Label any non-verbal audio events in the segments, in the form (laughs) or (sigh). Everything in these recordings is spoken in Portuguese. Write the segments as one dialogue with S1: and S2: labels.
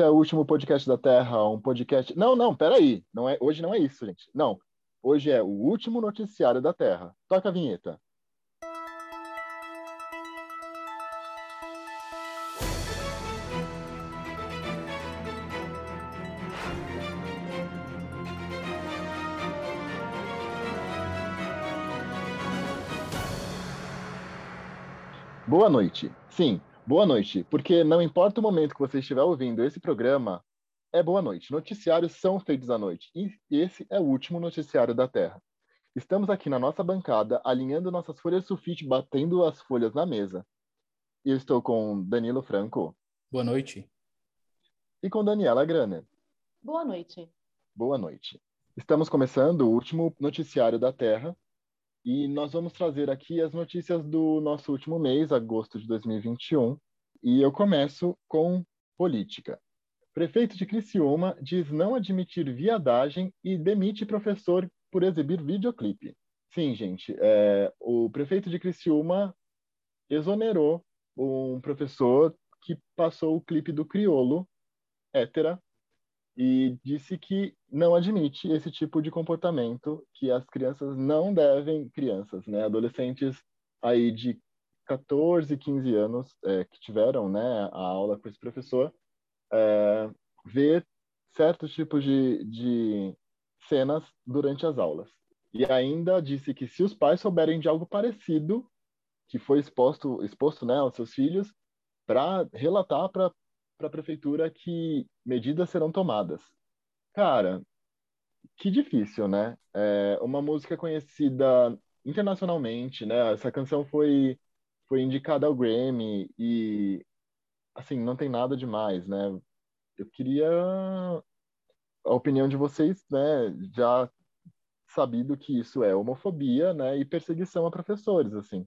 S1: Esse é o último podcast da Terra, um podcast. Não, não, peraí. Não é... Hoje não é isso, gente. Não. Hoje é o último noticiário da Terra. Toca a vinheta. Boa noite. Sim, boa noite, porque não importa o momento que você estiver ouvindo esse programa, é boa noite. Noticiários são feitos à noite e esse é o último noticiário da Terra. Estamos aqui na nossa bancada, alinhando nossas folhas sulfite, batendo as folhas na mesa. Eu estou com Danilo Franco.
S2: Boa noite.
S1: E com Daniela Graner.
S3: Boa noite.
S1: Boa noite. Estamos começando o último noticiário da Terra, e nós vamos trazer aqui as notícias do nosso último mês, agosto de 2021. E eu começo com política. Prefeito de Criciúma diz não admitir viadagem e demite professor por exibir videoclipe. Sim, gente, é, o prefeito de Criciúma exonerou um professor que passou o clipe do Criolo, hétera, e disse que não admite esse tipo de comportamento, que as crianças não devem, crianças, né, adolescentes aí de 14, 15 anos é, que tiveram, né, a aula com esse professor, é, ver certos tipos de, de cenas durante as aulas. E ainda disse que se os pais souberem de algo parecido, que foi exposto, exposto né, aos seus filhos, para relatar para para a prefeitura que medidas serão tomadas. Cara, que difícil, né? É uma música conhecida internacionalmente, né? Essa canção foi foi indicada ao Grammy e assim, não tem nada demais, né? Eu queria a opinião de vocês, né, já sabido que isso é homofobia, né, e perseguição a professores, assim.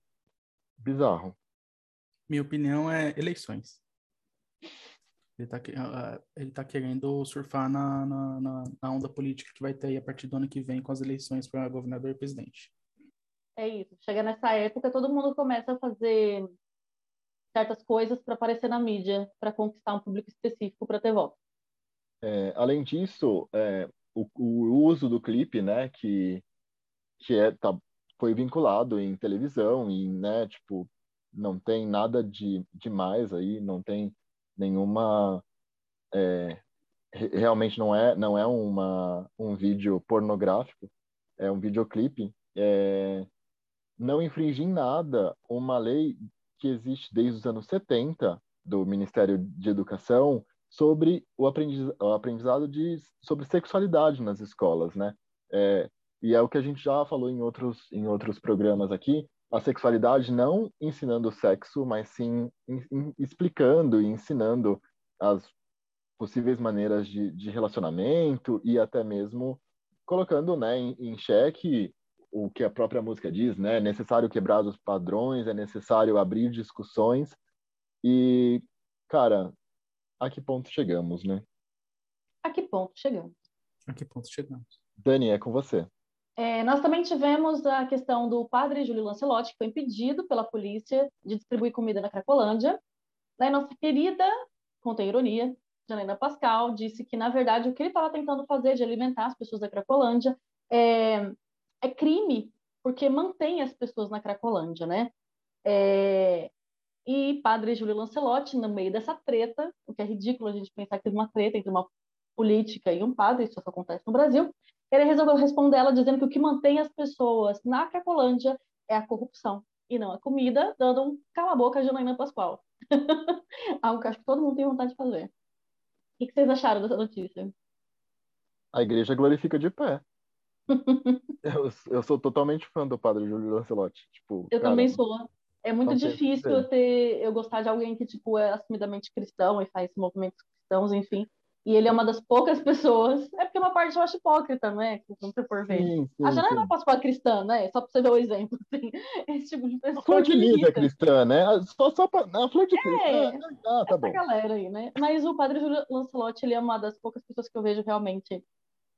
S1: Bizarro.
S2: Minha opinião é eleições. Ele está ele tá querendo surfar na, na, na, onda política que vai ter aí a partir do ano que vem com as eleições para governador e presidente.
S3: É isso. Chega nessa época, todo mundo começa a fazer certas coisas para aparecer na mídia, para conquistar um público específico para ter voto.
S1: É, além disso, é, o, o, uso do clipe, né, que, que é, tá, foi vinculado em televisão e, né, tipo, não tem nada de demais aí, não tem nenhuma é, realmente não é não é uma um vídeo pornográfico é um videoclipe. É, não infringe em nada uma lei que existe desde os anos 70 do Ministério de Educação sobre o, aprendiz, o aprendizado de sobre sexualidade nas escolas né? É, e é o que a gente já falou em outros em outros programas aqui a sexualidade não ensinando o sexo, mas sim in, in, explicando e ensinando as possíveis maneiras de, de, relacionamento e até mesmo colocando né, em, em xeque o que a própria música diz, né? É necessário quebrar os padrões, é necessário abrir discussões e, cara, a que ponto chegamos, né?
S3: A que ponto chegamos?
S2: A que ponto chegamos?
S1: Dani, é com você.
S3: É, nós também tivemos a questão do padre Júlio Lancelotti, que foi impedido pela polícia de distribuir comida na Cracolândia. Daí nossa querida, contém ironia, Janaina Pascal, disse que, na verdade, o que ele estava tentando fazer de alimentar as pessoas da Cracolândia é, é crime, porque mantém as pessoas na Cracolândia, né? É, e padre Júlio Lancelotti, no meio dessa treta, o que é ridículo a gente pensar que teve uma treta entre uma política e um padre, isso só acontece no Brasil, ele resolveu responder ela dizendo que o que mantém as pessoas na Cracolândia é a corrupção e não a comida, dando um cala-boca a Janaína Pascoal. (laughs) Algo que acho que todo mundo tem vontade de fazer. O que vocês acharam dessa notícia?
S1: A igreja glorifica de pé. (laughs) eu, eu, sou totalmente fã do padre Júlio Lancelotti. Tipo,
S3: eu cara, também sou. É muito difícil eu ter, eu gostar de alguém que tipo é assumidamente cristão e faz movimentos cristãos, enfim. E ele é uma das poucas pessoas. É porque uma parte eu acho hipócrita, né? Se você for ver. Sim, sim, a Janaína não posso falar cristã, né? Só pra você ver o exemplo. (laughs) Assim. Esse tipo de pessoa. A
S1: flor de lis é cristã, né? Só, só pra... A flor de é, cristã. Ah, tá bom.
S3: galera aí, né? Mas o padre Júlio Lancelotti, ele é uma das poucas pessoas que eu vejo realmente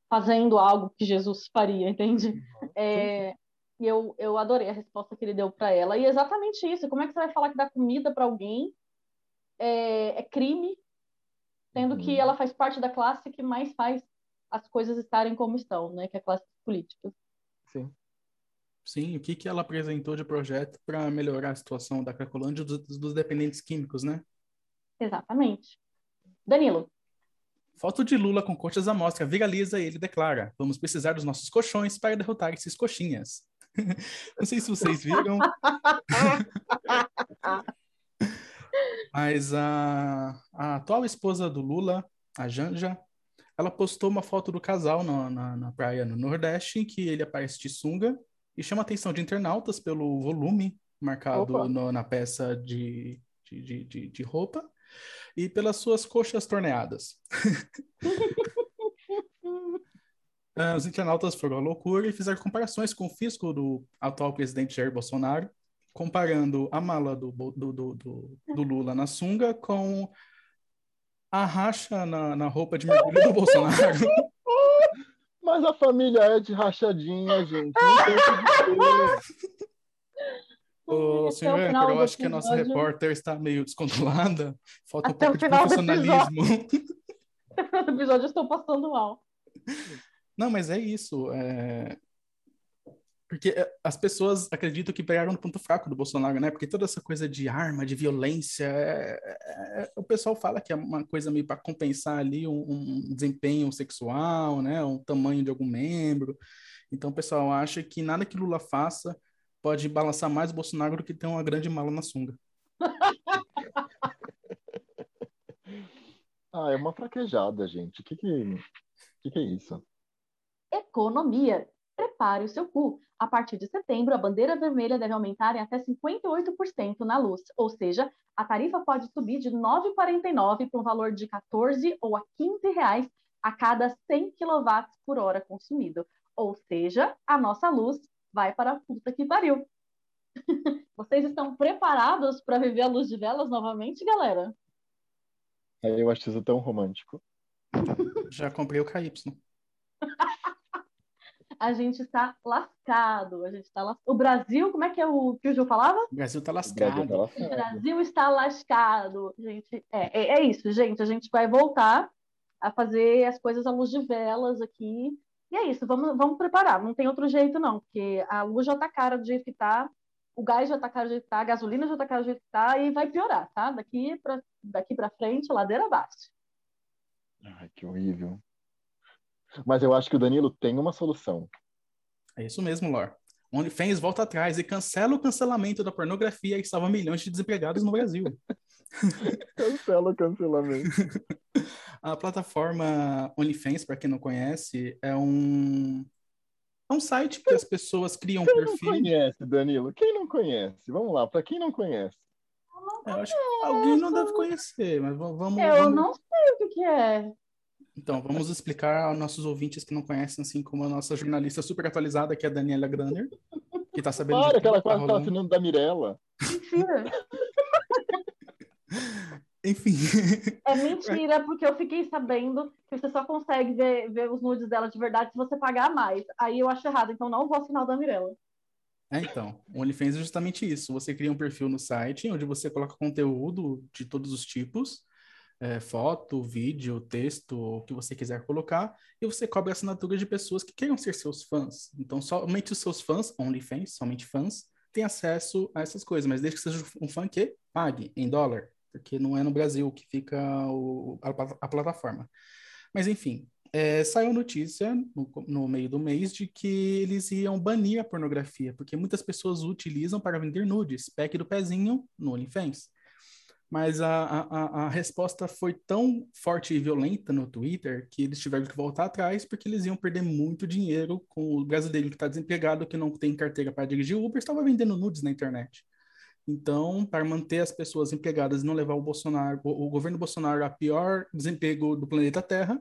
S3: fazendo algo que Jesus faria, entende? Uhum. É, e eu, eu adorei a resposta que ele deu para ela. E é exatamente isso. Como é que você vai falar que dá comida para alguém é, é crime sendo
S1: Uhum.
S3: que ela faz parte da classe que mais faz as coisas estarem como estão, né? Que é a classe política.
S1: Sim.
S2: Sim, o que, que ela apresentou de projeto para melhorar a situação da Cracolândia e dos, dos dependentes químicos, né?
S3: Exatamente. Danilo,
S2: Foto de Lula com coxas à mostra viraliza e ele declara: Vamos precisar dos nossos colchões para derrotar esses coxinhas. (laughs) Não sei se vocês viram, (laughs) mas a, a atual esposa do Lula, a Janja, ela postou uma foto do casal na, na, na praia no Nordeste, em que ele aparece de sunga e chama a atenção de internautas pelo volume marcado no- na peça de, de, de, de, roupa e pelas suas coxas torneadas. (laughs) Os internautas foram à loucura e fizeram comparações com o físico do atual presidente Jair Bolsonaro, comparando a mala do, do, do, do, do Lula na sunga com a racha na, na roupa de mergulho do Bolsonaro. (laughs)
S1: Mas a família é de rachadinha, gente. Não tem o que dizer. (laughs)
S2: Ô, senhor
S3: o final
S2: Anchor, eu acho que a nossa
S3: episódio.
S2: repórter está meio descontrolada. Falta um
S3: Até o
S2: pouco de
S3: final do
S2: profissionalismo.
S3: no (laughs) episódio eu estou passando mal.
S2: Não, mas é isso. é- Porque é, as pessoas acreditam que pegaram no ponto fraco do Bolsonaro, né? Porque toda essa coisa de arma, de violência, é- é- o pessoal fala que é uma coisa meio para compensar ali um, um desempenho sexual, né? Um tamanho de algum membro. Então o pessoal acha que nada que Lula faça pode balançar mais o Bolsonaro do que ter uma grande mala na sunga. (laughs)
S1: Ah, é uma fraquejada, gente. O que que, que que é isso?
S3: Economia. Prepare o seu cu. A partir de setembro, a bandeira vermelha deve aumentar em até 58% na luz, ou seja, a tarifa pode subir de R$ 9,49 para um valor de 14 ou a 15 reais a cada 100 kW por hora consumido. Ou seja, a nossa luz vai para a puta que pariu. (laughs) Vocês estão preparados para viver a luz de velas novamente, galera?
S1: Aí eu acho isso tão romântico. (laughs)
S2: Já comprei o KY.
S3: A gente está lascado. A gente está las... O Brasil, como é que é o que o Gil falava?
S2: O Brasil tá
S1: O Brasil tá
S2: lascado.
S3: O. Brasil está lascado. Gente, é, é, é isso, gente. A gente vai voltar a fazer as coisas à luz de velas aqui. E é isso, vamos, vamos preparar. Não tem outro jeito, não, porque a luz já tá cara do jeito que tá, o gás já tá caro do jeito que tá, a gasolina já tá cara do jeito que tá, e vai piorar, tá? Daqui para daqui pra frente, ladeira abaixo.
S1: Ai, que horrível. Mas eu acho que o Danilo tem uma solução.
S2: É isso mesmo, Lor. OnlyFans volta atrás e cancela o cancelamento da pornografia e salva milhões de desempregados no Brasil. (laughs)
S1: Cancela o cancelamento. (laughs)
S2: A plataforma OnlyFans, para quem não conhece, é um é um site que as pessoas criam um
S1: Quem não
S2: perfil.
S1: conhece, Danilo? Quem não conhece? Vamos lá, para quem não conhece.
S2: Eu acho que alguém não deve conhecer, mas va- vamos,
S3: Eu
S2: vamos-
S3: não sei o que, que é.
S2: Então vamos explicar aos nossos ouvintes que não conhecem, assim como a nossa jornalista super atualizada, que é a Daniela Graner, que está sabendo de
S1: Para, que ela
S2: tudo que tá
S1: quase tá
S2: rolando.
S1: assinando da Mirella.
S3: Mentira. (laughs)
S2: Enfim,
S3: É mentira, porque eu fiquei sabendo que você só consegue ver, ver os nudes dela de verdade se você pagar mais. Aí eu acho errado, então não vou assinar o da Mirella.
S2: É, então, o OnlyFans é justamente isso. Você cria um perfil no site onde você coloca conteúdo de todos os tipos, é, foto, vídeo, texto, o que você quiser colocar, e você cobra assinatura de pessoas que queiram ser seus fãs. Então, somente os seus fãs, OnlyFans, somente fãs, têm acesso a essas coisas, mas desde que seja um fã que pague em dólar, porque não é no Brasil que fica o- a, a plataforma. Mas, enfim, é, saiu notícia no, no meio do mês de que eles iam banir a pornografia, porque muitas pessoas utilizam para vender nudes, pack do pezinho no OnlyFans. Mas a, a, a- resposta foi tão forte e violenta no Twitter que eles tiveram que voltar atrás porque eles iam perder muito dinheiro com o brasileiro que está desempregado, que não tem carteira para dirigir Uber, estava vendendo nudes na internet. Então, para manter as pessoas empregadas e não levar o Bolsonaro, o, o governo Bolsonaro a pior desemprego do planeta Terra,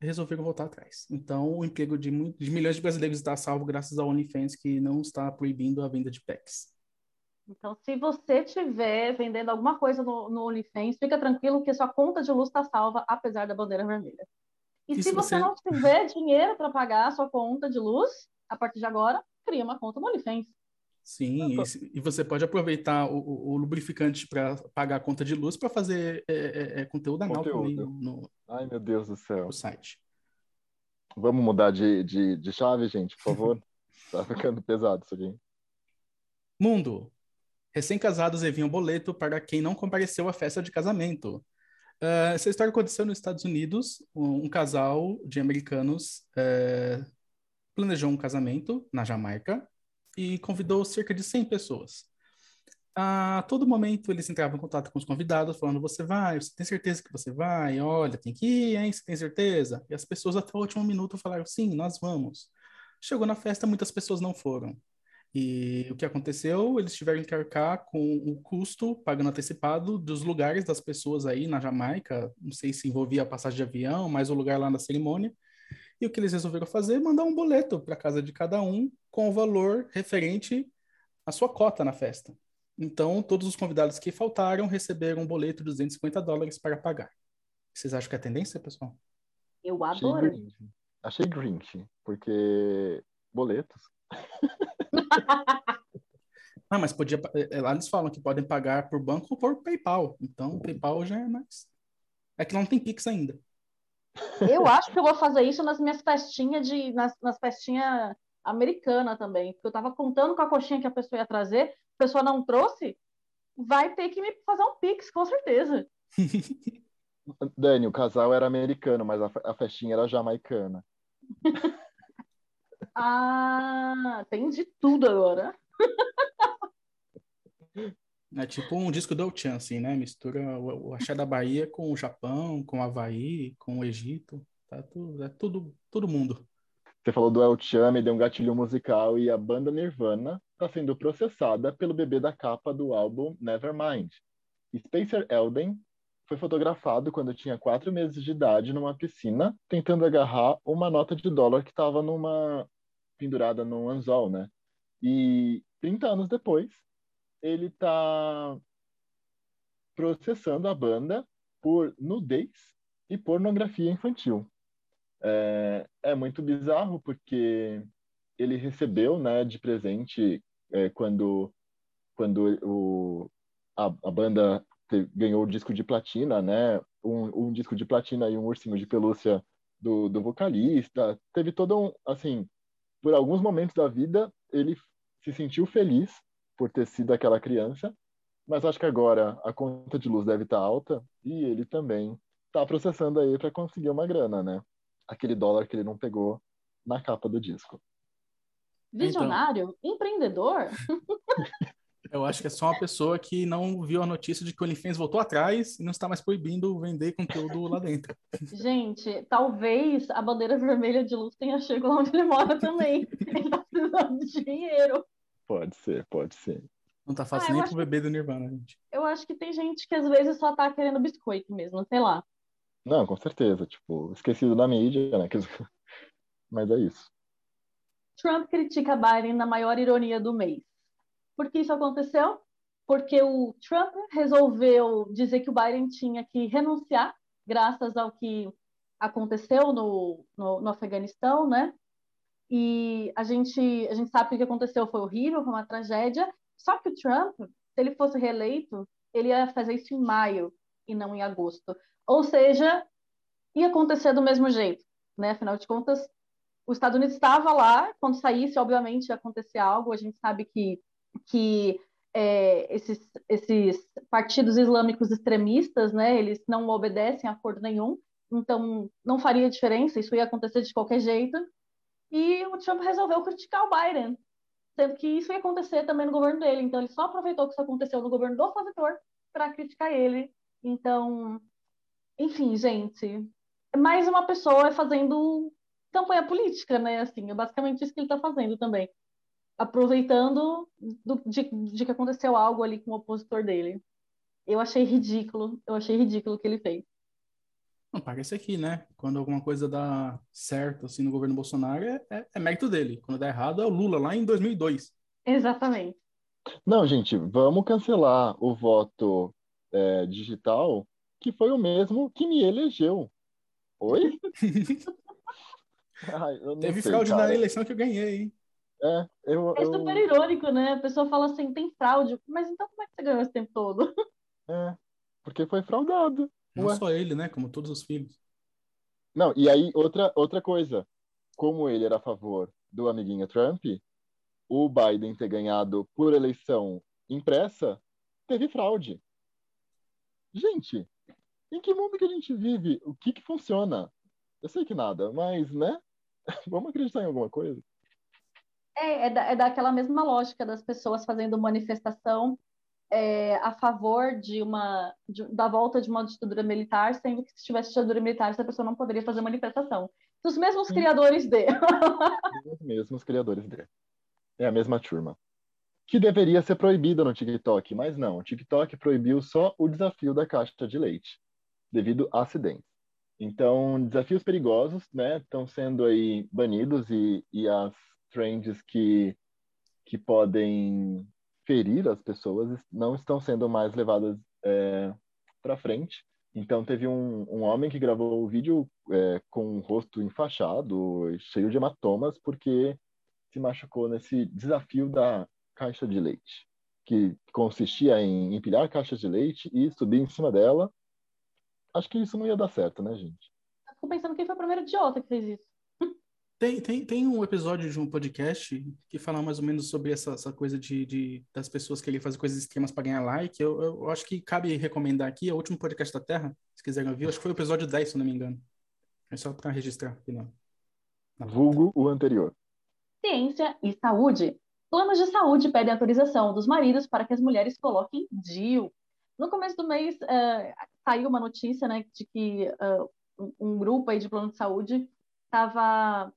S2: resolveram voltar atrás. Então, o emprego de, de milhões de brasileiros está salvo graças ao OnlyFans, que não está proibindo a venda de packs.
S3: Então, se você estiver vendendo alguma coisa no, no OnlyFans, fica tranquilo que sua conta de luz está salva, apesar da bandeira vermelha. E,
S2: E
S3: se
S2: se
S3: você
S2: você-
S3: não tiver dinheiro para pagar a sua conta de luz, a partir de agora, cria uma conta no OnlyFans.
S2: Sim, e, e você pode aproveitar o, o- o lubrificante para pagar a conta de luz para fazer é, é, é, conteúdo anal também no, no-
S1: Ai, meu Deus do céu.
S2: no site.
S1: Vamos mudar de, de, de chave, gente, por favor? (laughs) Tá ficando pesado isso aqui.
S2: Mundo. Recém-casados enviam boleto para quem não compareceu à festa de casamento. Ah, essa história aconteceu nos Estados Unidos. Um, um casal de americanos eh, planejou um casamento na Jamaica e convidou cerca de 100 pessoas. A todo momento eles entravam em contato com os convidados, falando: Você vai? Você tem certeza que você vai? Olha, tem que ir, hein? Você tem certeza? E as pessoas até o último minuto falaram: Sim, nós vamos. Chegou na festa, muitas pessoas não foram. E o que aconteceu? Eles tiveram que arcar com o custo, pagando antecipado, dos lugares das pessoas aí na Jamaica. Não sei se envolvia a passagem de avião, mas o lugar lá na cerimônia. E o que eles resolveram fazer? Mandar um boleto para casa de cada um com o valor referente à sua cota na festa. Então, todos os convidados que faltaram receberam um boleto de 250 dólares para pagar. Vocês acham que é tendência, pessoal?
S3: Eu
S1: Achei
S3: adoro.
S1: Achei Grinch, porque boletos.
S2: Ah, mas podia. eh, Lá eles falam que podem pagar por banco ou por PayPal. Então, o PayPal já é mais. É que não tem Pix ainda.
S3: Eu acho que eu vou fazer isso nas minhas festinhas de nas, nas festinhas americanas também. Porque eu tava contando com a coxinha que a pessoa ia trazer, a pessoa não trouxe, vai ter que me fazer um pix, com certeza. (laughs)
S1: Dani, o casal era americano, mas a, a festinha era jamaicana. (laughs)
S3: Ah, tem de tudo agora.
S2: É tipo um disco do El-Chan, assim, né? Mistura o, o axé da Bahia com o Japão, com o Havaí, com o Egito. Tá tudo, é tudo, todo mundo.
S1: Você falou do El Chan, me deu um gatilho musical e a banda Nirvana está sendo processada pelo bebê da capa do álbum Nevermind. Spencer Elden foi fotografado quando tinha quatro meses de idade numa piscina, tentando agarrar uma nota de dólar que estava numa pendurada num anzol, né? E 30 anos depois, ele está processando a banda por nudez e pornografia infantil. É, é muito bizarro porque ele recebeu, né, de presente é, quando quando o, a, a banda ganhou o disco de platina, né, um, um disco de platina e um ursinho de pelúcia do, do vocalista. Teve todo um, assim, por alguns momentos da vida ele se sentiu feliz por ter sido aquela criança, mas acho que agora a conta de luz deve estar alta e ele também está processando aí para conseguir uma grana, né? Aquele dólar que ele não pegou na capa do disco.
S3: Visionário, empreendedor. (laughs)
S2: Eu acho que é só uma pessoa que não viu a notícia de que o OnlyFans voltou atrás e não está mais proibindo vender conteúdo lá dentro.
S3: Gente, talvez a bandeira vermelha de luz tenha chegado onde ele mora também. (laughs) Ele tá precisando de dinheiro.
S1: Pode ser, pode ser.
S2: Não tá fácil
S3: Ah,
S2: nem pro bebê do Nirvana, gente.
S3: Eu acho que tem gente que às vezes só tá querendo biscoito mesmo, sei lá.
S1: Não, com certeza. Tipo, esquecido da mídia, né? (laughs) Mas é isso.
S3: Trump critica Biden na maior ironia do mês. Por que isso aconteceu? Porque o Trump resolveu dizer que o Biden tinha que renunciar, graças ao que aconteceu no, no, no Afeganistão, né? E a gente, a gente sabe que o que aconteceu foi horrível, foi uma tragédia. Só que o Trump, se ele fosse reeleito, ele ia fazer isso em maio e não em agosto. Ou seja, ia acontecer do mesmo jeito, né? Afinal de contas, os Estados Unidos estava lá, quando saísse, obviamente, ia acontecer algo. A gente sabe que, que é, esses, esses partidos islâmicos extremistas, né, eles não obedecem a acordo nenhum, então não faria diferença, isso ia acontecer de qualquer jeito. E o Trump resolveu criticar o Biden, sendo que isso ia acontecer também no governo dele. Então ele só aproveitou que isso aconteceu no governo do opositor para criticar ele. Então, enfim, gente, mais uma pessoa fazendo campanha política, né? Assim, é basicamente isso que ele está fazendo também. Aproveitando do, de, de que aconteceu algo ali com o opositor dele. Eu achei ridículo, eu achei ridículo o que ele fez.
S2: Não, parece aqui, né? Quando alguma coisa dá certo, assim, no governo Bolsonaro, é, é, é mérito dele. Quando dá errado, é o Lula, lá em 2002.
S3: Exatamente.
S1: Não, gente, vamos cancelar o voto é, digital, que foi o mesmo que me elegeu. Oi? (laughs) Ai, eu não
S2: Teve
S1: sei,
S2: fraude
S1: cara.
S2: na eleição que eu ganhei, hein?
S1: É, eu,
S3: É
S1: eu-
S3: super irônico, né? A pessoa fala assim, tem fraude. Mas então como é que você ganhou esse tempo todo? (laughs)
S1: é, porque foi fraudado.
S2: Não
S1: Ué.
S2: só ele, né? Como todos os filhos.
S1: Não, e aí outra, outra coisa. Como ele era a favor do amiguinho Trump, o Biden ter ganhado por eleição impressa, teve fraude. Gente, em que mundo que a gente vive? O que que funciona? Eu sei que nada, mas, né? (laughs) Vamos acreditar em alguma coisa?
S3: É, é, da, é daquela mesma lógica das pessoas fazendo manifestação é, a favor de uma de- da volta de uma ditadura militar, sendo que se tivesse ditadura militar, essa pessoa não poderia fazer manifestação. Dos mesmos criadores de. (laughs)
S1: Os mesmos criadores dele. É a mesma turma. Que deveria ser proibida no TikTok, mas não. O TikTok proibiu só o desafio da caixa de leite, devido a acidentes. Então, desafios perigosos, né, estão sendo aí banidos e, e as trends que, que podem ferir as pessoas não estão sendo mais levadas para frente. Então, teve um, um homem que gravou o vídeo é, com o rosto enfaixado, cheio de hematomas, porque se machucou nesse desafio da caixa de leite, que consistia em empilhar caixas de leite e subir em cima dela. Acho que isso não ia dar certo, né, gente?
S3: Eu Fico pensando quem foi o primeiro idiota que fez isso.
S2: Tem, tem, tem um episódio de um podcast que fala mais ou menos sobre essa, essa coisa de, de- das pessoas que ele fazem coisas extremas para ganhar like. Eu, eu acho que cabe recomendar aqui, é o último podcast da Terra, se quiserem ouvir. Acho que foi o episódio 10, se não me engano. É só para registrar aqui na, na
S1: Vulgo o anterior.
S3: Ciência e saúde. Planos de saúde pedem autorização dos maridos para que as mulheres coloquem DIU. No começo do mês, eh, saiu uma notícia, né, de que um, um grupo aí de plano de saúde estava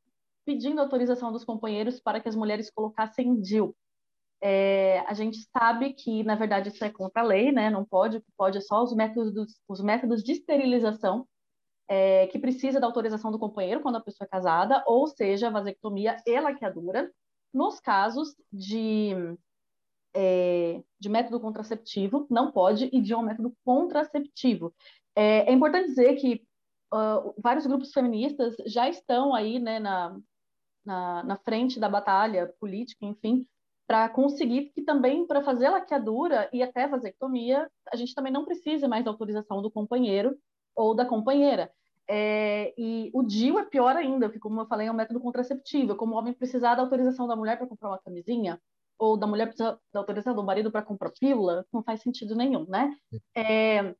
S3: pedindo autorização dos companheiros para que as mulheres colocassem DIU. É, a gente sabe que, na verdade, isso é contra a lei, né? Não pode, o que pode é só os métodos, os métodos de esterilização, é, que precisa da autorização do companheiro quando a pessoa é casada, ou seja, vasectomia e laqueadura. Nos casos de, é, de método contraceptivo, não pode, e de um método contraceptivo. É, é importante dizer que uh, vários grupos feministas já estão aí né, na, na, na frente da batalha política, enfim, para conseguir que também, para fazer laqueadura e até vasectomia, a gente também não precisa mais da autorização do companheiro ou da companheira. É, e o DIU é pior ainda, porque, como eu falei, é um método contraceptivo. Como o homem precisar da autorização da mulher para comprar uma camisinha, ou da mulher precisar da autorização do marido para comprar pílula, não faz sentido nenhum, né? É,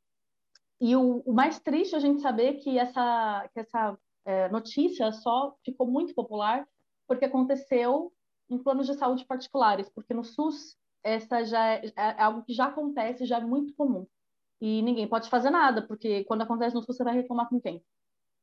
S3: e o, o, mais triste é a gente saber que essa, que essa é, notícia só ficou muito popular porque aconteceu em planos de saúde particulares, porque no SUS essa já é, é algo que já acontece, já é muito comum. E ninguém pode fazer nada, porque quando acontece no SUS você vai reclamar com quem?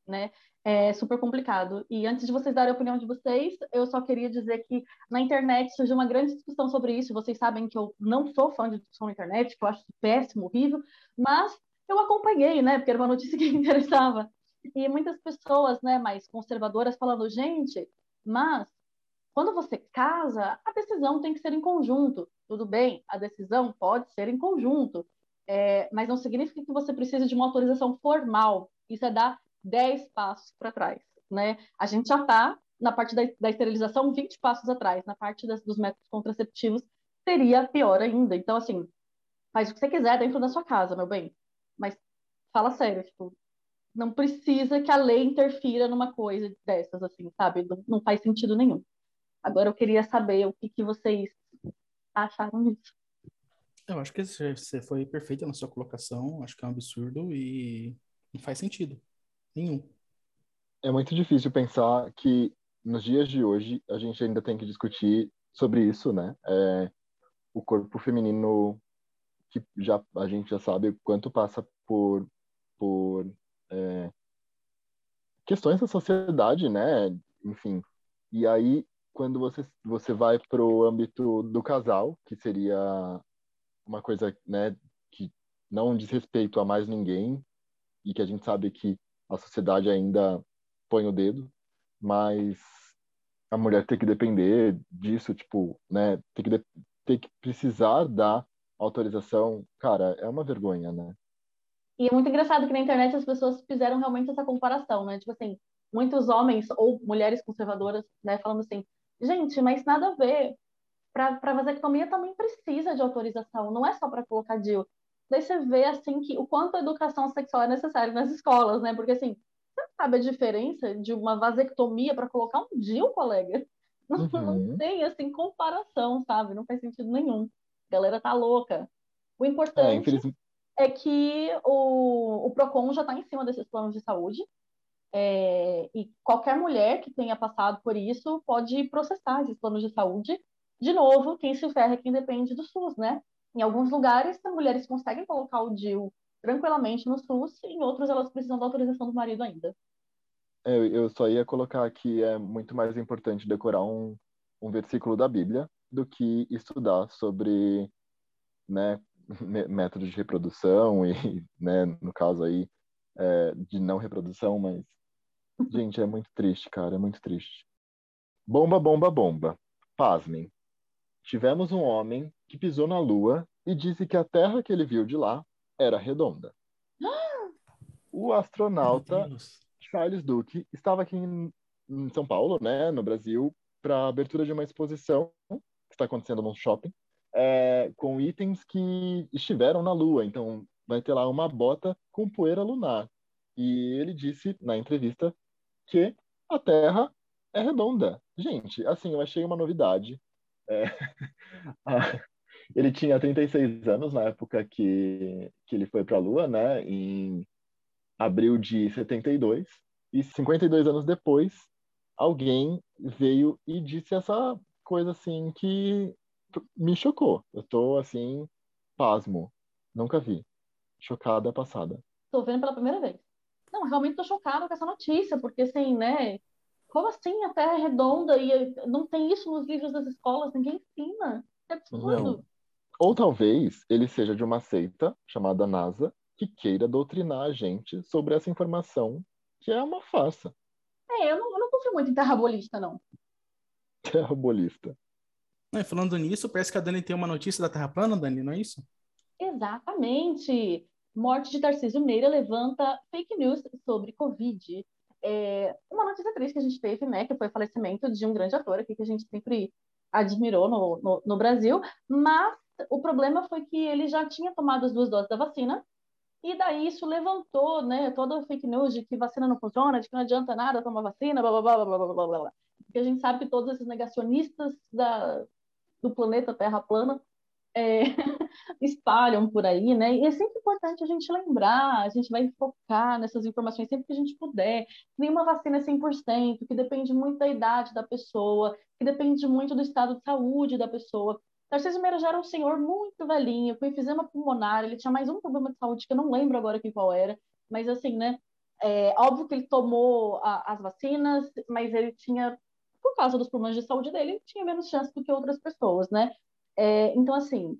S3: Né? É super complicado. E antes de vocês darem a opinião de vocês, eu só queria dizer que na internet surgiu uma grande discussão sobre isso. Vocês sabem que eu não sou fã de discussão na internet, que eu acho péssimo, horrível, mas eu acompanhei, né? Porque era uma notícia que me (laughs) interessava. E muitas pessoas, né, mais conservadoras falando, gente, mas quando você casa, a decisão tem que ser em conjunto. Tudo bem, a decisão pode ser em conjunto, é, mas não significa que você precise de uma autorização formal. Isso é dar 10 passos para trás, né? A gente já está na parte da, da, esterilização 20 passos atrás, na parte das, dos métodos contraceptivos seria pior ainda. Então, assim, faz o que você quiser dentro da sua casa, meu bem. Mas fala sério, tipo, não precisa que a lei interfira numa coisa dessas, assim, sabe? Não, não faz sentido nenhum. Agora eu queria saber o que, que vocês acharam disso.
S2: Eu acho que você foi perfeita na sua colocação, acho que é um absurdo e não faz sentido nenhum.
S1: É muito difícil pensar que nos dias de hoje a gente ainda tem que discutir sobre isso, né? É, o corpo feminino que já a gente já sabe quanto passa por por é, questões da sociedade, né? Enfim, e aí quando você você vai para o âmbito do casal, que seria uma coisa, né, que não diz respeito a mais ninguém e que a gente sabe que a sociedade ainda põe o dedo, mas a mulher tem que depender disso, tipo, né, tem que ter que precisar da autorização, cara, é uma vergonha, né?
S3: E é muito engraçado que na internet as pessoas fizeram realmente essa comparação, né? Tipo assim, muitos homens ou mulheres conservadoras, né, falando assim, Gente, mas nada a ver. Para vasectomia também precisa de autorização, não é só para colocar DIU. Daí você vê, assim, que o quanto a educação sexual é necessária nas escolas, né? Porque, assim, você sabe a diferença de uma vasectomia para colocar um DIU, colega? (laughs) Não, uhum. não tem, assim, comparação, sabe? Não faz sentido nenhum. A galera tá louca. O importante é, é que o, o PROCON já está em cima desses planos de saúde. É, e qualquer mulher que tenha passado por isso pode processar esses planos de saúde. De novo, quem se ferra é quem depende do SUS, né? Em alguns lugares, as mulheres conseguem colocar o DIU tranquilamente no SUS, em outros elas precisam da autorização do marido ainda.
S1: É, eu só ia colocar que é muito mais importante decorar um, um versículo da Bíblia do que estudar sobre né, métodos de reprodução e, (laughs) né, no caso aí, é, de não reprodução, mas, gente, é muito triste, cara, é muito triste. Bomba, bomba, bomba. Pasmem. Tivemos um homem que pisou na Lua e disse que a Terra que ele viu de lá era redonda. (gasps) O astronauta Charles Duke estava aqui em, em São Paulo, né, no Brasil, para a abertura de uma exposição que está acontecendo num shopping, é, com itens que estiveram na Lua. Então, vai ter lá uma bota com poeira lunar. E ele disse na entrevista que a Terra é redonda. Gente, assim, eu achei uma novidade. É... (laughs) ele tinha 36 anos na época que, que ele foi para a Lua, né? Em abril de 72. E 52 anos depois, alguém veio e disse essa coisa assim que me chocou. Eu tô assim, pasmo. Nunca vi. Chocada passada.
S3: Tô vendo pela primeira vez. Não, realmente tô chocada com essa notícia, porque assim, né? Como assim a Terra é redonda e não tem isso nos livros das escolas? Ninguém ensina. É absurdo. Não.
S1: Ou talvez ele seja de uma seita chamada NASA que queira doutrinar a gente sobre essa informação que é uma farsa.
S3: É, eu não, eu não confio muito em terrabolista, não.
S1: Terrabolista.
S2: É, falando nisso, parece que a Dani tem uma notícia da Terra plana, Dani, não é isso?
S3: Exatamente. Morte de Tarcísio Meira levanta fake news sobre Covid. É uma notícia triste que a gente teve, né, que foi o falecimento de um grande ator aqui que a gente sempre admirou no, no, no Brasil, mas o problema foi que ele já tinha tomado as duas doses da vacina, e daí isso levantou, né, toda a fake news de que vacina não funciona, de que não adianta nada tomar vacina, blá, blá, blá, blá, blá, blá, blá. Porque a gente sabe que todos esses negacionistas da, do planeta Terra plana é, (laughs) espalham por aí, né? E é sempre importante a gente lembrar, a gente vai focar nessas informações sempre que a gente puder. Nenhuma vacina é 100%, que depende muito da idade da pessoa, que depende muito do estado de saúde da pessoa. Tarcísio Meira já era um senhor muito velhinho, com enfisema pulmonar, ele tinha mais um problema de saúde que eu não lembro agora aqui qual era, mas assim, né? É, óbvio que ele tomou a, as vacinas, mas ele tinha, por causa dos problemas de saúde dele, tinha menos chance do que outras pessoas, né? É, então, assim,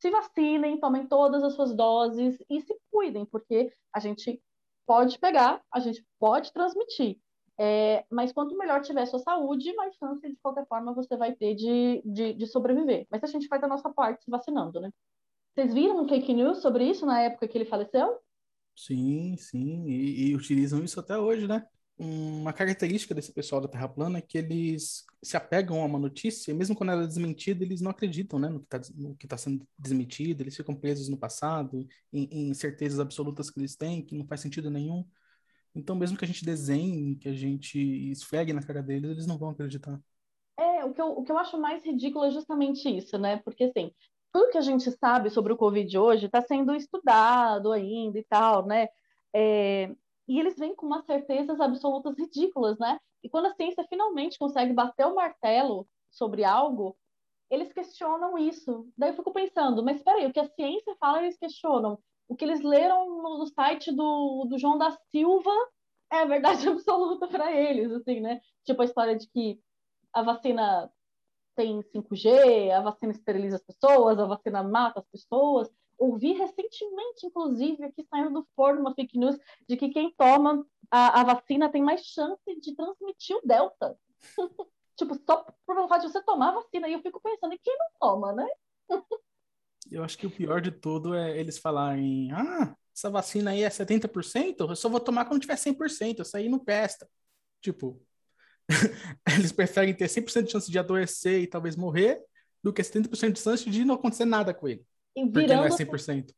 S3: se vacinem, tomem todas as suas doses e se cuidem, porque a gente pode pegar, a gente pode transmitir. É, mas quanto melhor tiver sua saúde, mais chance de qualquer forma você vai ter de, de, de sobreviver. Mas a gente faz a nossa parte se vacinando, né? Vocês viram um fake news sobre isso na época que ele faleceu?
S2: Sim, sim, e, e, utilizam isso até hoje, né? Uma característica desse pessoal da Terra plana é que eles se apegam a uma notícia, e mesmo quando ela é desmentida, eles não acreditam né, no que está tá sendo desmentido, eles ficam presos no passado, em, em certezas absolutas que eles têm, que não faz sentido nenhum. Então, mesmo que a gente desenhe, que a gente esfregue na cara deles, eles não vão acreditar.
S3: É, o que, eu, o que eu acho mais ridículo é justamente isso, né? Porque, assim, tudo que a gente sabe sobre o Covid hoje está sendo estudado ainda e tal, né? É, e eles vêm com umas certezas absolutas ridículas, né? E quando a ciência finalmente consegue bater o martelo sobre algo, eles questionam isso. Daí eu fico pensando, mas espera aí, o que a ciência fala, eles questionam o que eles leram no, site do, do João da Silva é verdade (laughs) absoluta para eles, assim, né? Tipo a história de que a vacina tem 5G, a vacina esteriliza as pessoas, a vacina mata as pessoas. Ouvi recentemente, inclusive, aqui saindo do forno uma fake news de que quem toma a, a vacina tem mais chance de transmitir o Delta. (laughs) tipo, só por fato de você tomar a vacina. E eu fico pensando, e quem não toma, né?
S2: Eu acho que o pior de tudo é eles falarem: ah, essa vacina aí é 70%, eu só vou tomar quando tiver 100%, essa aí não presta. Tipo, (laughs) eles preferem ter 100% de chance de adoecer e talvez morrer do que 70% de chance de não acontecer nada com ele.
S3: E
S2: Porque não é
S3: virando
S2: 100%.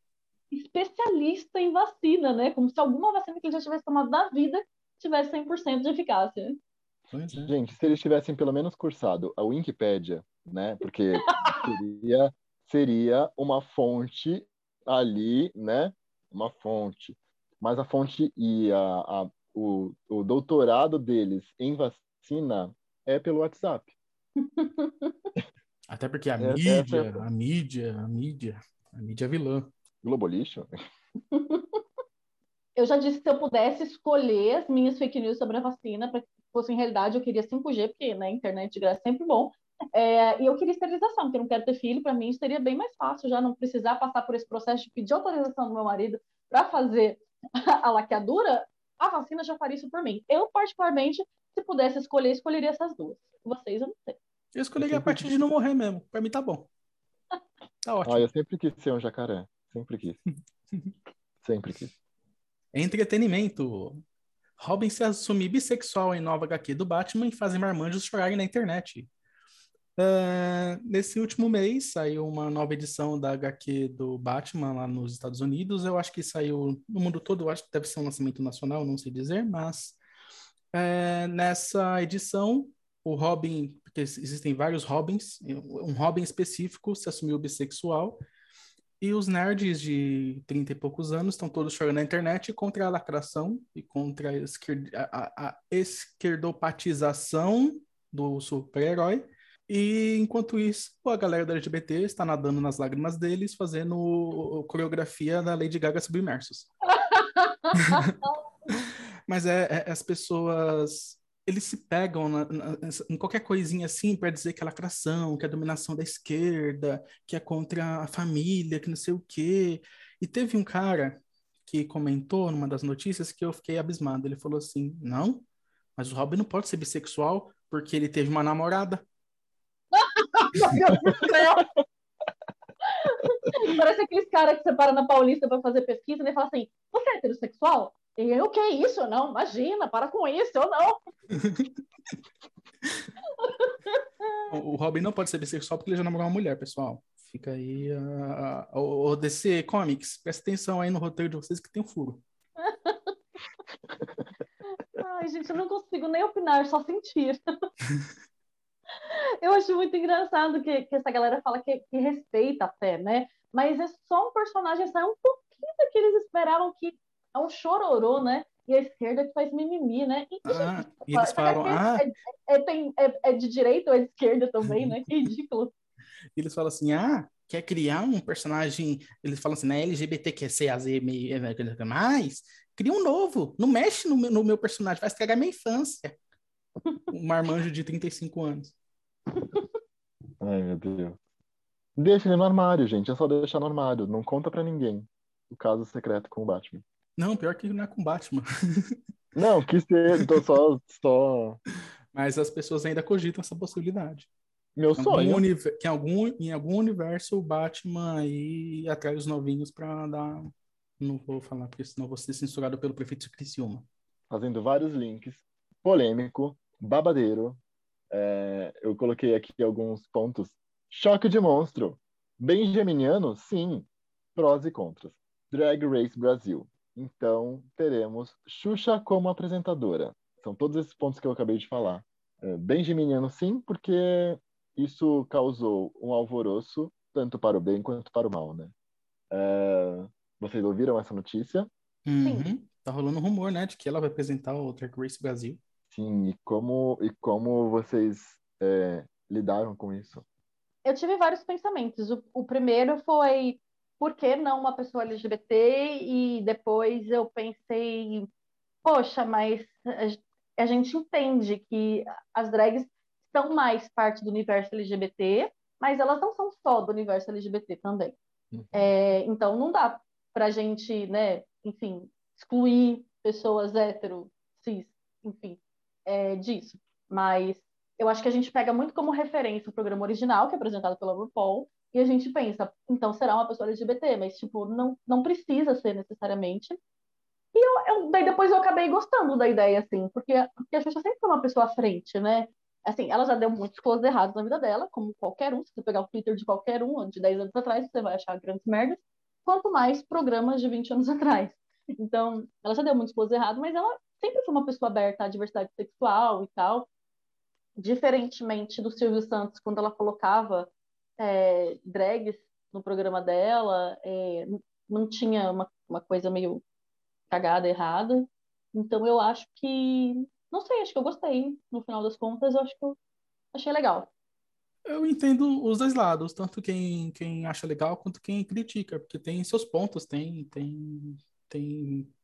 S3: especialista em vacina, né? Como se alguma vacina que ele já tivesse tomado na vida tivesse 100% de eficácia.
S2: Pois é.
S1: Gente, se eles tivessem pelo menos cursado a Wikipédia, né? Porque (laughs) seria, seria uma fonte ali, né? Uma fonte. Mas a fonte e a, a- o, o doutorado deles em vacina é pelo WhatsApp. (laughs)
S2: Até porque a
S1: É- essa
S2: mídia,
S1: é-
S2: a mídia, a mídia, a mídia é vilã.
S1: Globolixo? (laughs)
S3: Eu já disse que se eu pudesse escolher as minhas fake news sobre a vacina para que fossem realidade, eu queria 5G, porque na internet de graça é sempre bom. É, e eu queria esterilização, porque eu não quero ter filho. Para mim, seria bem mais fácil já não precisar passar por esse processo de pedir autorização do meu marido para fazer (laughs) a laqueadura. A vacina já faria isso por mim. Eu, particularmente, se pudesse escolher, escolheria essas duas. Vocês, eu não sei.
S2: Eu escolheria a partir de não morrer mesmo. Pra mim tá bom. Tá ótimo.
S1: Ah, eu sempre quis ser um jacaré. Sempre quis. (laughs) Sempre quis.
S2: Entretenimento. Robin se assume bissexual em nova HQ do Batman e fazem marmanjos chorarem na internet. Ah, nesse último mês saiu uma nova edição da HQ do Batman lá nos Estados Unidos. Eu acho que saiu no mundo todo, eu acho que deve ser um lançamento nacional, não sei dizer, mas é, nessa edição o Robin, porque existem vários Robins, um Robin específico se assumiu bissexual e os nerds de 30 e poucos anos estão todos chorando na internet contra a lacração e contra a, esquer- a- a- a esquerdopatização do super-herói. E enquanto isso, a galera da LGBT está nadando nas lágrimas deles, fazendo coreografia da Lady Gaga Submersos. (laughs) (laughs) Mas é, é- as pessoas eles se pegam na- na- em qualquer coisinha assim para dizer que é lacração, que é dominação da esquerda, que é contra a família, que não sei o quê. E teve um cara que comentou numa das notícias que eu fiquei abismado. Ele falou assim: não, mas o Robin não pode ser bissexual porque ele teve uma namorada. (laughs)
S3: Parece aqueles caras que para na Paulista para fazer pesquisa e ele fala assim: Você é heterossexual? E eu, o que é isso? Não, imagina, para com isso, eu não. (laughs)
S2: O o Robin não pode ser bissexual porque ele já namorou uma mulher, pessoal. Fica aí a, a, o DC Comics. Presta atenção aí no roteiro de vocês que tem um furo. (laughs)
S3: Ai, gente, eu não consigo nem opinar, só sentir. (laughs) Eu acho muito engraçado que, que essa galera fala que, que respeita até, né? Mas é só um personagem, sai um pouquinho do que eles esperavam que é um chororô, né? E a esquerda que faz mimimi, né? E,
S2: Ah, e eles falam, ah,
S3: HQ é, é, tem- é- é de direita ou é de esquerda também, né? Que (laughs) ridículo.
S2: E eles falam assim, ah, quer criar um personagem, eles falam assim, né, LGBTQCAZ mais, cria um novo, não mexe no meu, no meu personagem, vai estragar minha infância. Um marmanjo de 35 anos. (laughs)
S1: Ai, meu Deus. Deixa ele no armário, gente. É só deixar no armário. Não conta pra ninguém o caso secreto com o Batman.
S2: Não, pior que não é com Batman. (laughs)
S1: Não, quis ter. Tô só, só.
S2: Mas as pessoas ainda cogitam essa possibilidade.
S1: Meu
S2: Em algum,
S1: sonho.
S2: univer- que em algum, em algum universo o Batman aí atrai os novinhos pra dar... Não vou falar, porque senão vou ser censurado pelo prefeito de Criciúma.
S1: Fazendo vários links. Polêmico, babadeiro. É, eu coloquei aqui alguns pontos. Choque de monstro. Benjaminiano, sim. Prós e contras. Drag Race Brasil. Então, teremos Xuxa como apresentadora. São todos esses pontos que eu acabei de falar. É, Benjaminiano, sim, porque isso causou um alvoroço, tanto para o bem quanto para o mal, né? É, vocês ouviram essa notícia?
S2: Uhum. Tá rolando um rumor, né, de que ela vai apresentar o Drag Race Brasil.
S1: Sim, e como, e como vocês é, lidaram com isso?
S3: Eu tive vários pensamentos. O, o primeiro foi por que não uma pessoa LGBT? E depois eu pensei, poxa, mas a, a gente entende que as drags são mais parte do universo LGBT, mas elas não são só do universo LGBT também.
S1: Uhum.
S3: É, então não dá pra gente, né, enfim, excluir pessoas hétero, cis, enfim, é, disso. Mas eu acho que a gente pega muito como referência o programa original, que é apresentado pela RuPaul, e a gente pensa, então será uma pessoa LGBT, mas, tipo, não, não precisa ser necessariamente. E eu, eu, daí depois eu acabei gostando da ideia, assim, porque, porque a Xuxa sempre foi uma pessoa à frente, né? Assim, ela já deu muitos coisas errados na vida dela, como qualquer um. Se você pegar o Twitter de qualquer um, de 10 anos atrás, você vai achar grandes merdas. Quanto mais programas de 20 anos (laughs) atrás. Então, ela já deu muitas coisas erradas, mas ela sempre foi uma pessoa aberta à diversidade sexual e tal. Diferentemente do Silvio Santos, quando ela colocava é, drags no programa dela, é, não tinha uma, uma coisa meio cagada, errada. Então eu acho que. Não sei, acho que eu gostei. No final das contas, eu acho que eu achei legal.
S2: Eu entendo os dois lados, tanto quem, quem acha legal quanto quem critica, porque tem seus pontos, tem, tem, tem,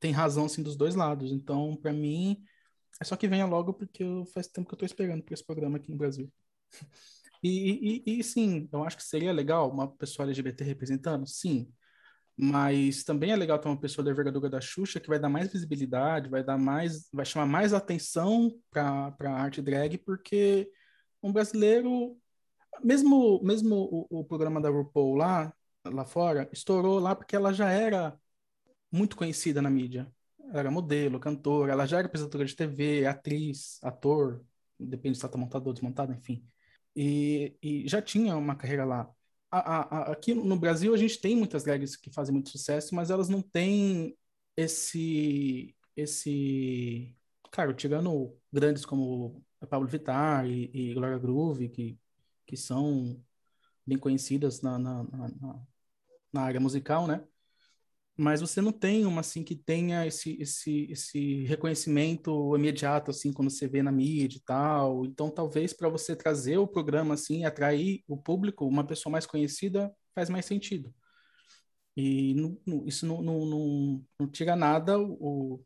S2: tem razão assim dos dois lados. Então, para mim, é só que venha logo, porque faz tempo que eu tô esperando por esse programa aqui no Brasil. (laughs) E, e, e, sim, eu acho que seria legal uma pessoa LGBT representando, sim. Mas também é legal ter uma pessoa da envergadura da Xuxa que vai dar mais visibilidade, vai dar mais, vai chamar mais atenção para a arte drag, porque um brasileiro, mesmo mesmo o, o, programa da RuPaul lá, lá fora, estourou lá porque ela já era muito conhecida na mídia. Ela era modelo, cantora, ela já era apresentadora de TV, atriz, ator, depende se ela tá montado ou desmontado, enfim. E, e já tinha uma carreira lá a, a, aqui no Brasil a gente tem muitas drags que fazem muito sucesso, mas elas não têm esse esse claro, tirando grandes como Pablo Vittar e, e Gloria Groove, que, que são bem conhecidas na, na, na, na área musical, né? Mas você não tem uma assim que tenha esse, esse, esse reconhecimento imediato assim quando você vê na mídia e tal. Então, talvez para você trazer o programa assim, atrair o público, uma pessoa mais conhecida faz mais sentido. E não, não, isso não, não, não, tira nada o,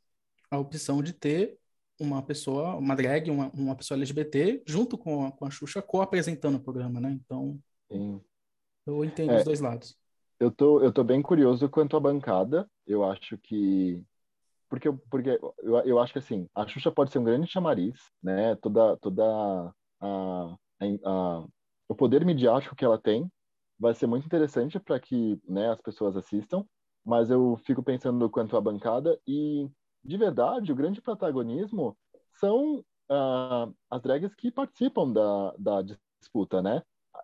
S2: a opção de ter uma pessoa, uma drag, uma, uma pessoa LGBT, junto com a, com a Xuxa, co-apresentando o programa, né? Então, Sim. eu entendo é. os dois lados.
S1: Eu tô, eu tô bem curioso quanto à bancada. Eu acho que. Porque, porque eu, eu acho que assim, a Xuxa pode ser um grande chamariz, né? Toda, toda a, a, a, o poder midiático que ela tem vai ser muito interessante para que né, as pessoas assistam. Mas eu fico pensando quanto à bancada e, de verdade, o grande protagonismo são uh, as drags que participam da, da disputa, né?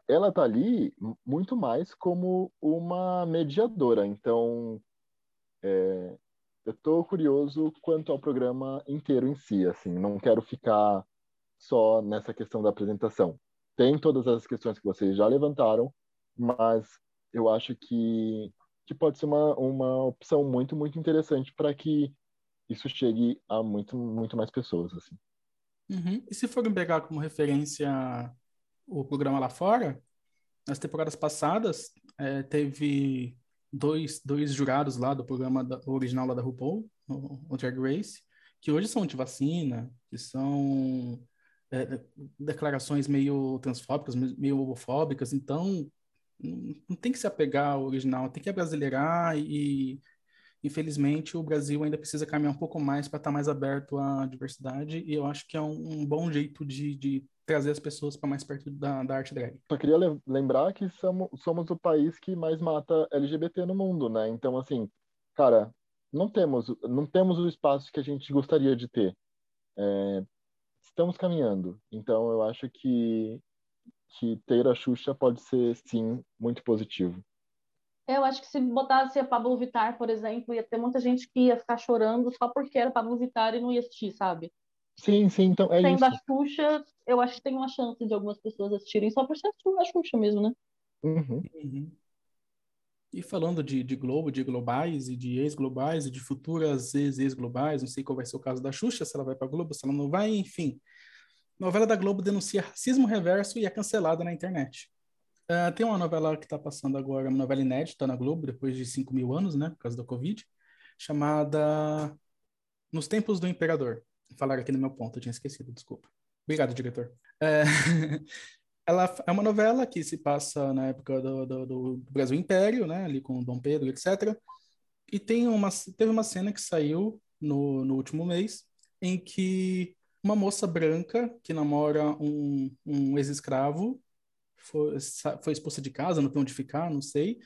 S1: Ela tá ali muito mais como uma mediadora. Então, é, eu tô curioso quanto ao programa inteiro em si. Assim, não quero ficar só nessa questão da apresentação. Tem todas as questões que vocês já levantaram, mas eu acho que, que pode ser uma, uma opção muito, muito interessante para que isso chegue a muito, muito mais pessoas. Assim.
S2: Uhum. E se forem pegar como referência o programa lá fora, nas temporadas passadas, é, teve dois, dois jurados lá do programa da, original lá da RuPaul, o, o Drag Race, que hoje são anti-vacina, que são é, declarações meio transfóbicas, meio homofóbicas, então não tem que se apegar ao original, tem que abrasileirar e, infelizmente, o Brasil ainda precisa caminhar um pouco mais para estar tá mais aberto à diversidade, e eu acho que é um, um bom jeito de, de trazer as pessoas para mais perto da, da arte drag.
S1: Só queria lembrar que somos, somos o país que mais mata LGBT no mundo, né? Então, assim, cara, não temos, não temos o espaço que a gente gostaria de ter. É, estamos caminhando. Então, eu acho que, que ter a Xuxa pode ser, sim, muito positivo.
S3: Eu acho que se botasse a Pablo Vittar, por exemplo, ia ter muita gente que ia ficar chorando só porque era Pablo Vittar e não ia assistir, sabe?
S1: Sim, sim, então é
S3: Sendo
S1: isso.
S3: a Xuxa, eu acho que tem uma chance de algumas pessoas assistirem só por ser a Xuxa mesmo, né?
S1: Uhum.
S2: Uhum. E falando de, de Globo, de globais e de ex-globais e de futuras ex-ex-globais, não sei qual vai ser o caso da Xuxa, se ela vai para Globo, se ela não vai, enfim. Novela da Globo denuncia racismo reverso e é cancelada na internet. Uh, tem uma novela que está passando agora, uma novela inédita na Globo, depois de 5 mil anos, né, por causa da Covid, chamada Nos Tempos do Imperador falar aqui no meu ponto, eu tinha esquecido, desculpa. Obrigado, diretor. É, (laughs) ela é uma novela que se passa na época do, do, do, Brasil Império, né, ali com Dom Pedro, etc. E tem uma, teve uma cena que saiu no, no último mês em que uma moça branca que namora um, um ex-escravo foi, foi expulsa de casa, não tem onde ficar, não sei,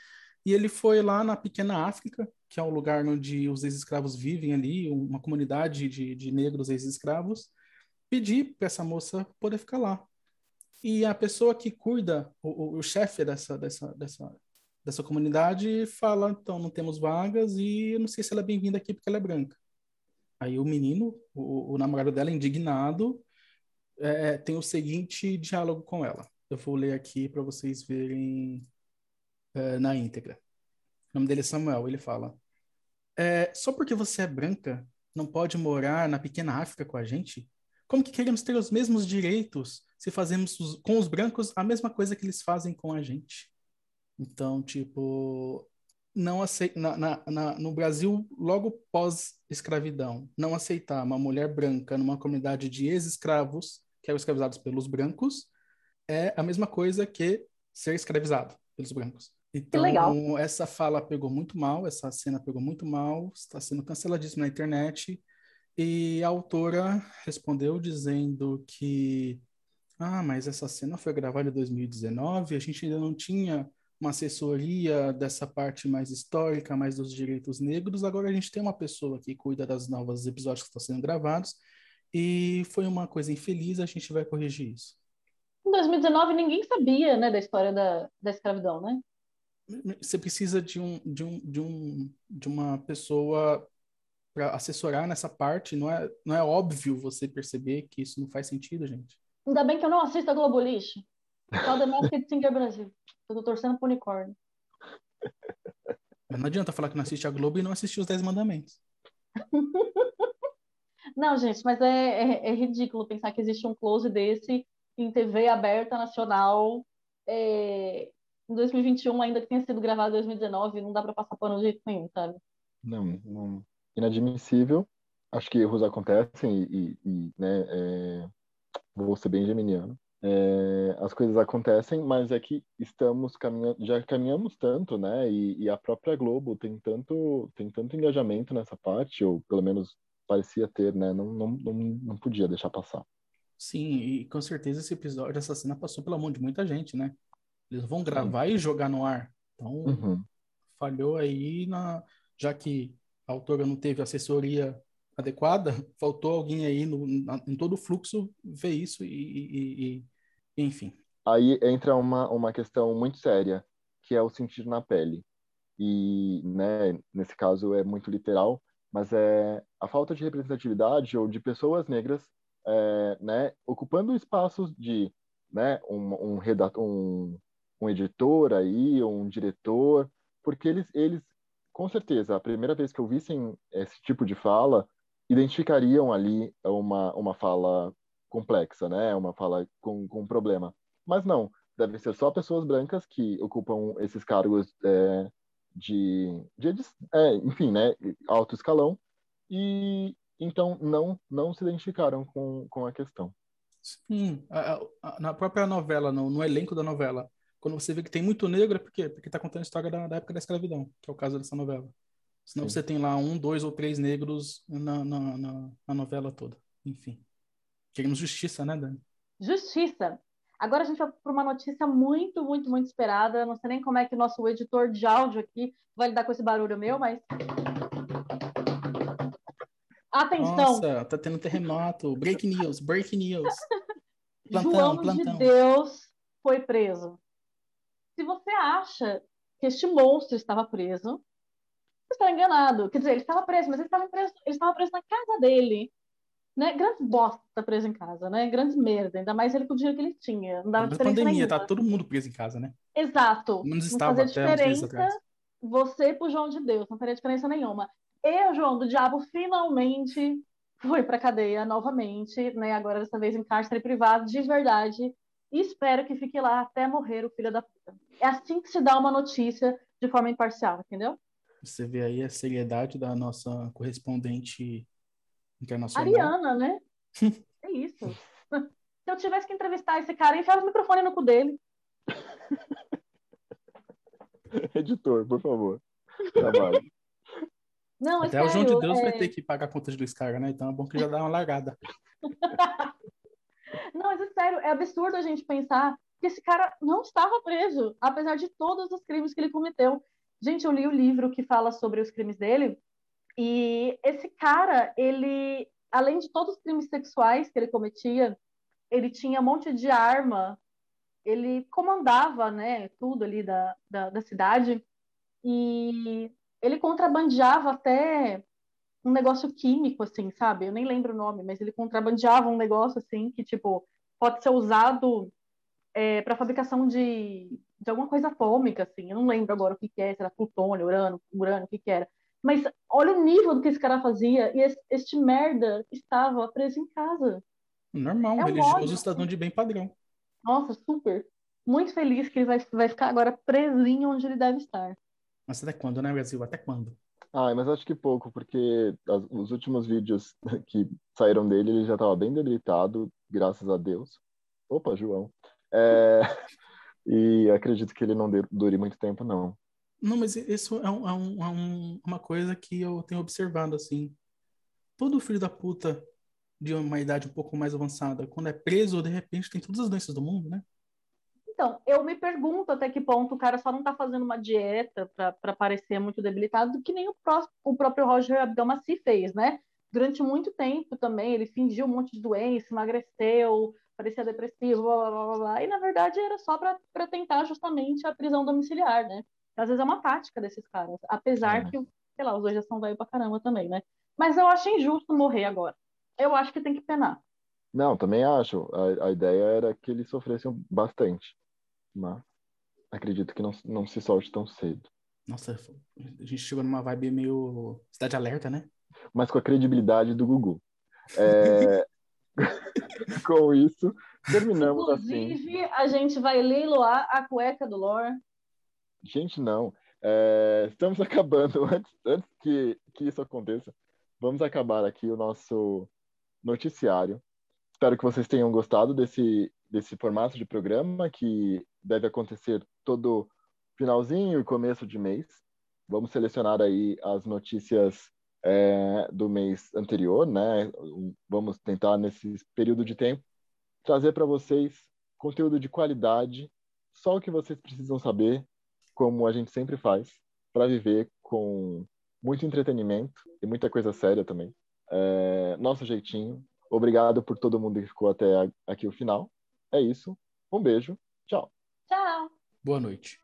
S2: E ele foi lá na Pequena África, que é o lugar onde os ex-escravos vivem ali, uma comunidade de, de negros ex-escravos, pedir para essa moça poder ficar lá. E a pessoa que cuida, o, o, chefe dessa, dessa, dessa, dessa comunidade, fala: então, não temos vagas e não sei se ela é bem-vinda aqui porque ela é branca. Aí o menino, o, o namorado dela, indignado, é, tem o seguinte diálogo com ela. Eu vou ler aqui para vocês verem é, na íntegra. O nome dele é Samuel. Ele fala: é, Só porque você é branca, não pode morar na pequena África com a gente? Como que queremos ter os mesmos direitos se fazemos com os brancos a mesma coisa que eles fazem com a gente? Então, tipo, não aceita na, na, na, no Brasil logo pós escravidão não aceitar uma mulher branca numa comunidade de ex-escravos que eram escravizados pelos brancos é a mesma coisa que ser escravizado pelos brancos então essa fala pegou muito mal essa cena pegou muito mal está sendo canceladíssima na internet e a autora respondeu dizendo que ah mas essa cena foi gravada em 2019 a gente ainda não tinha uma assessoria dessa parte mais histórica, mais dos direitos negros. Agora a gente tem uma pessoa que cuida das novas episódios que estão sendo gravados e foi uma coisa infeliz, a gente vai corrigir isso.
S3: Em 2019 ninguém sabia, né, da história da, da escravidão, né?
S2: Você precisa de um de um de um de uma pessoa para assessorar nessa parte, não é não é óbvio você perceber que isso não faz sentido, gente.
S3: Ainda bem que eu não assisto a Globo Lixo. Só The Masked Singer Brasil. Eu tô torcendo pro unicórnio.
S2: Não adianta falar que não assiste a Globo e não assistir os Dez Mandamentos. (laughs)
S3: não, gente, mas é, é, é, ridículo pensar que existe um close desse em TV aberta nacional é, em 2021, ainda que tenha sido gravado em 2019, não dá para passar pano de jeito nenhum, sabe?
S1: Não, não. Inadmissível. Acho que erros acontecem e, e, né, é... vou ser bem geminiano. É, as coisas acontecem, mas é que estamos caminhando, já caminhamos tanto, né? E, e, a própria Globo tem tanto, tem tanto engajamento nessa parte, ou pelo menos parecia ter, né? Não, não, não, não podia deixar passar.
S2: Sim, e com certeza esse episódio, essa cena passou pela mão de muita gente, né? Eles vão gravar Sim. e jogar no ar. Então, uhum. falhou aí na. Já que a autora não teve assessoria adequada, (laughs) faltou alguém aí no, na, em todo o fluxo ver isso e, e, e enfim.
S1: Aí entra uma, uma questão muito séria, que é o sentir na pele. E, né, nesse caso é muito literal, mas é a falta de representatividade ou de pessoas negras, é, né, ocupando espaços de, né, um, um, redator, um, um editor aí, um diretor, porque eles, eles, com certeza, a primeira vez que ouvissem esse tipo de fala, identificariam ali uma, uma fala complexa, né? Uma fala com, com um problema. Mas não, devem ser só pessoas brancas que ocupam esses cargos é, de, de é, enfim, né? Alto escalão e então não não se identificaram com, com a questão.
S2: Sim, a, a, na própria novela, no, no, elenco da novela, quando você vê que tem muito negro, é por quê? Porque está contando a história da, da, época da escravidão, que é o caso dessa novela. Senão Sim. você tem lá um, dois ou três negros na, na, na, na novela toda. Enfim. Queremos justiça, né, Dani?
S3: Justiça. Agora a gente vai para uma notícia muito, muito, muito esperada. Não sei nem como é que o nosso editor de áudio aqui vai lidar com esse barulho meu, mas. Atenção!
S2: Nossa, tá tendo terremoto. Break news, break news.
S3: Plantão, (laughs) João plantão. de Deus foi preso. Se você acha que este monstro estava preso, você está enganado. Quer dizer, ele estava preso, mas ele estava preso, ele estava preso na casa dele né, grandes bosta preso em casa, né? Grandes merda, ainda mais ele com o dinheiro que ele tinha. Não dava diferença pandemia,
S2: nenhuma. tá todo mundo preso em casa, né?
S3: Exato. Não estava fazer diferença você pro João de Deus, não faria diferença nenhuma. E o João do Diabo finalmente foi pra cadeia novamente, né? Agora dessa vez em cárcere privado, de verdade. E espero que fique lá até morrer o filho da puta. É assim que se dá uma notícia de forma imparcial, entendeu?
S2: Você vê aí a seriedade da nossa correspondente internacional.
S3: Ariana, né? (laughs) é isso. Se eu tivesse que entrevistar esse cara, enfiava o microfone no cu dele. (laughs)
S1: Editor, por favor. Trabalho.
S3: Não,
S2: Até
S3: sério,
S2: o João de Deus é... vai ter que pagar contas do Scar, né? Então é bom que já dá uma largada. (laughs)
S3: não, mas é sério, é absurdo a gente pensar que esse cara não estava preso, apesar de todos os crimes que ele cometeu. Gente, eu li o livro que fala sobre os crimes dele, e esse cara, ele, além de todos os crimes sexuais que ele cometia, ele tinha um monte de arma, ele comandava, né, tudo ali da, da, da cidade, e ele contrabandeava até um negócio químico, assim, sabe? Eu nem lembro o nome, mas ele contrabandeava um negócio, assim, que, tipo, pode ser usado é, para fabricação de, de alguma coisa atômica, assim. Eu não lembro agora o que, que é, se era plutônio, urânio, urânio, o que, que era. Mas olha o nível do que esse cara fazia, e esse, este merda estava preso em casa.
S2: Normal, um é religioso ódio. cidadão de bem padrão.
S3: Nossa, super. Muito feliz que ele vai, vai ficar agora presinho onde ele deve estar.
S2: Mas até quando, né, Brasil? Até quando?
S1: Ah, mas acho que pouco, porque as, os últimos vídeos (laughs) que saíram dele, ele já estava bem debilitado, graças a Deus. Opa, João. É, (laughs) e acredito que ele não dure muito tempo, não.
S2: Não, mas isso é, um, é, um, é um, uma coisa que eu tenho observado, assim. Todo filho da puta de uma idade um pouco mais avançada, quando é preso, de repente tem todas as doenças do mundo, né?
S3: Então, eu me pergunto até que ponto o cara só não está fazendo uma dieta para parecer muito debilitado, que nem o, próximo, o próprio Roger Abdelmaci fez, né? Durante muito tempo também, ele fingiu um monte de doença, emagreceu, parecia depressivo, blá, blá, blá, blá. E, na verdade, era só para tentar justamente a prisão domiciliar, né? Às vezes é uma tática desses caras, apesar é. que, sei lá, os dois já são velho pra caramba também, né? Mas eu acho injusto morrer agora. Eu acho que tem que penar.
S1: Não, também acho. A, a ideia era que eles sofressem bastante mas acredito que não, não se solte tão cedo.
S2: Nossa, a gente chegou numa vibe meio cidade alerta, né?
S1: Mas com a credibilidade do Gugu. É... (laughs) com isso, terminamos
S3: Inclusive,
S1: assim.
S3: Inclusive, a gente vai leiloar a cueca do Lore.
S1: Gente, não. É... Estamos (laughs) acabando. Antes, antes que, que isso aconteça, vamos acabar aqui o nosso noticiário. Espero que vocês tenham gostado desse, desse formato de programa que deve acontecer todo finalzinho e começo de mês. Vamos selecionar aí as notícias é, do mês anterior, né? Vamos tentar nesse período de tempo trazer para vocês conteúdo de qualidade, só o que vocês precisam saber, como a gente sempre faz, para viver com muito entretenimento e muita coisa séria também. É, nosso jeitinho. Obrigado por todo mundo que ficou até aqui o final. É isso. Um beijo.
S3: Tchau.
S2: Boa noite.